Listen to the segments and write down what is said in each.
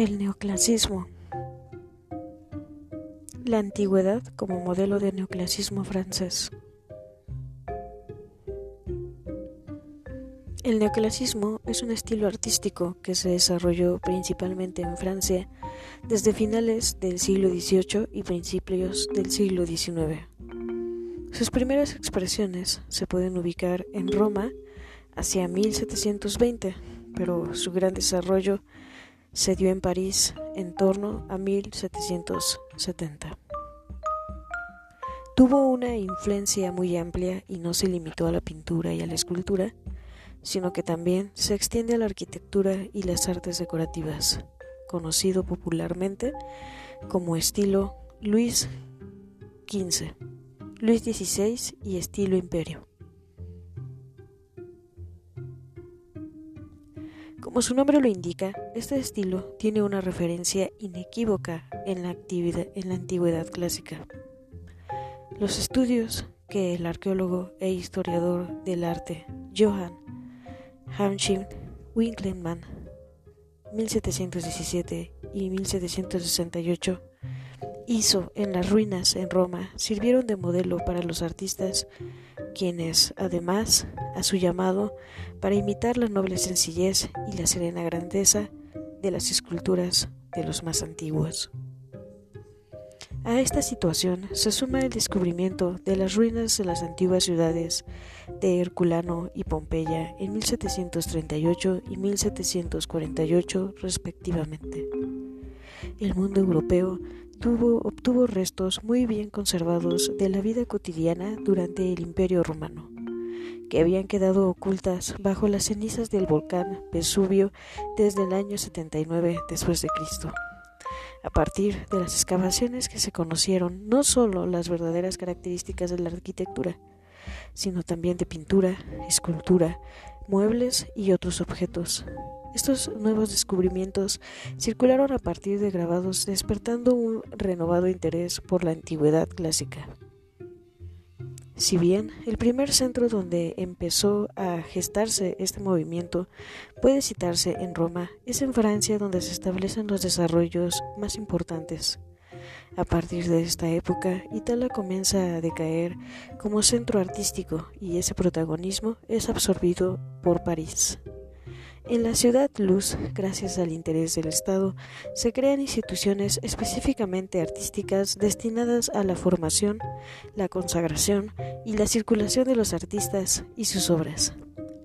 El neoclasismo. La antigüedad como modelo de neoclasismo francés. El neoclasismo es un estilo artístico que se desarrolló principalmente en Francia desde finales del siglo XVIII y principios del siglo XIX. Sus primeras expresiones se pueden ubicar en Roma hacia 1720, pero su gran desarrollo se dio en París en torno a 1770. Tuvo una influencia muy amplia y no se limitó a la pintura y a la escultura, sino que también se extiende a la arquitectura y las artes decorativas, conocido popularmente como estilo Luis XV, Luis XVI y estilo imperio. Como su nombre lo indica, este estilo tiene una referencia inequívoca en la, en la antigüedad clásica. Los estudios que el arqueólogo e historiador del arte Johann Hamschim Winckelmann 1717 y 1768 hizo en las ruinas en Roma sirvieron de modelo para los artistas quienes, además, a su llamado para imitar la noble sencillez y la serena grandeza de las esculturas de los más antiguos. A esta situación se suma el descubrimiento de las ruinas de las antiguas ciudades de Herculano y Pompeya en 1738 y 1748 respectivamente. El mundo europeo obtuvo restos muy bien conservados de la vida cotidiana durante el Imperio romano, que habían quedado ocultas bajo las cenizas del volcán Vesubio desde el año 79 después de Cristo. A partir de las excavaciones que se conocieron no solo las verdaderas características de la arquitectura, sino también de pintura, escultura, muebles y otros objetos, estos nuevos descubrimientos circularon a partir de grabados despertando un renovado interés por la antigüedad clásica. Si bien el primer centro donde empezó a gestarse este movimiento puede citarse en Roma, es en Francia donde se establecen los desarrollos más importantes. A partir de esta época, Italia comienza a decaer como centro artístico y ese protagonismo es absorbido por París. En la ciudad Luz, gracias al interés del Estado, se crean instituciones específicamente artísticas destinadas a la formación, la consagración y la circulación de los artistas y sus obras.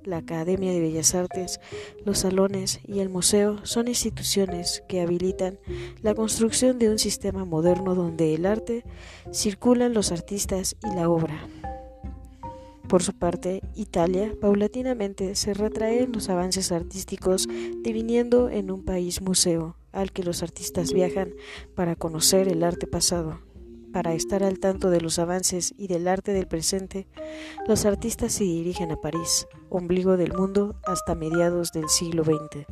La Academia de Bellas Artes, los salones y el museo son instituciones que habilitan la construcción de un sistema moderno donde el arte circulan los artistas y la obra. Por su parte, Italia paulatinamente se retrae en los avances artísticos, diviniendo en un país museo al que los artistas viajan para conocer el arte pasado. Para estar al tanto de los avances y del arte del presente, los artistas se dirigen a París, ombligo del mundo hasta mediados del siglo XX.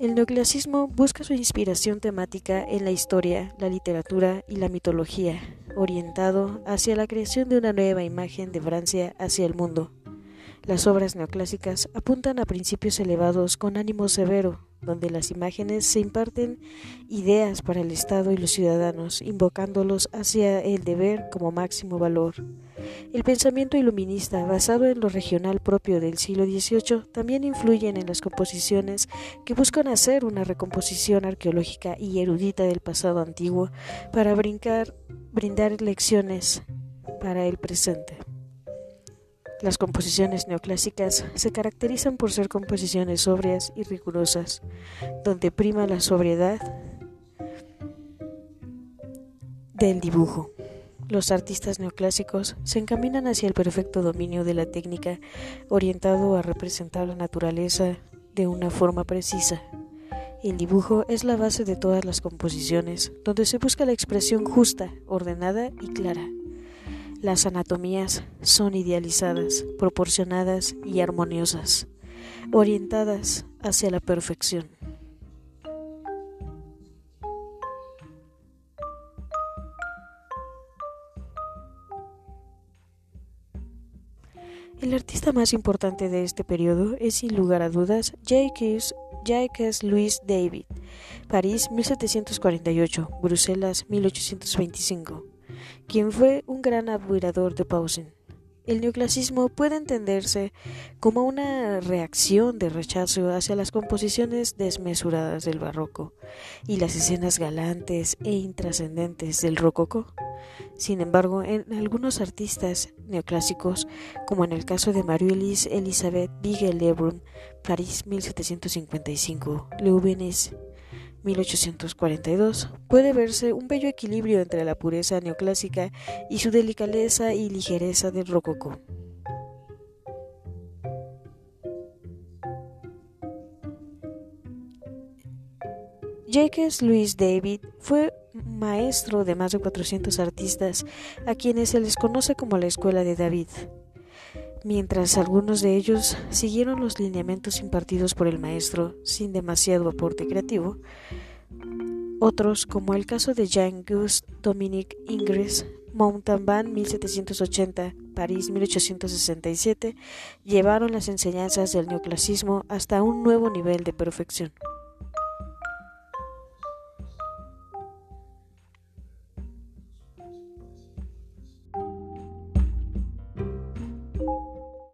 El neoclasismo busca su inspiración temática en la historia, la literatura y la mitología, orientado hacia la creación de una nueva imagen de Francia hacia el mundo. Las obras neoclásicas apuntan a principios elevados con ánimo severo, donde las imágenes se imparten ideas para el Estado y los ciudadanos, invocándolos hacia el deber como máximo valor. El pensamiento iluminista, basado en lo regional propio del siglo XVIII, también influyen en las composiciones que buscan hacer una recomposición arqueológica y erudita del pasado antiguo para brindar lecciones para el presente. Las composiciones neoclásicas se caracterizan por ser composiciones sobrias y rigurosas, donde prima la sobriedad del dibujo. Los artistas neoclásicos se encaminan hacia el perfecto dominio de la técnica, orientado a representar la naturaleza de una forma precisa. El dibujo es la base de todas las composiciones, donde se busca la expresión justa, ordenada y clara. Las anatomías son idealizadas, proporcionadas y armoniosas, orientadas hacia la perfección. El artista más importante de este periodo es sin lugar a dudas Jacques, Jacques Louis David, París 1748, Bruselas 1825, quien fue un gran admirador de Poussin. El neoclasismo puede entenderse como una reacción de rechazo hacia las composiciones desmesuradas del barroco y las escenas galantes e intrascendentes del rococó. Sin embargo, en algunos artistas neoclásicos, como en el caso de Marie-Élise Elisabeth Biguel-Lebrun, París 1755, Leuvenis 1842, puede verse un bello equilibrio entre la pureza neoclásica y su delicadeza y ligereza del rococó. Jacques Louis David fue maestro de más de 400 artistas a quienes se les conoce como la Escuela de David. Mientras algunos de ellos siguieron los lineamientos impartidos por el maestro sin demasiado aporte creativo, otros, como el caso de Jean-Gust Dominique Ingres, Mountain 1780, París 1867, llevaron las enseñanzas del neoclasismo hasta un nuevo nivel de perfección.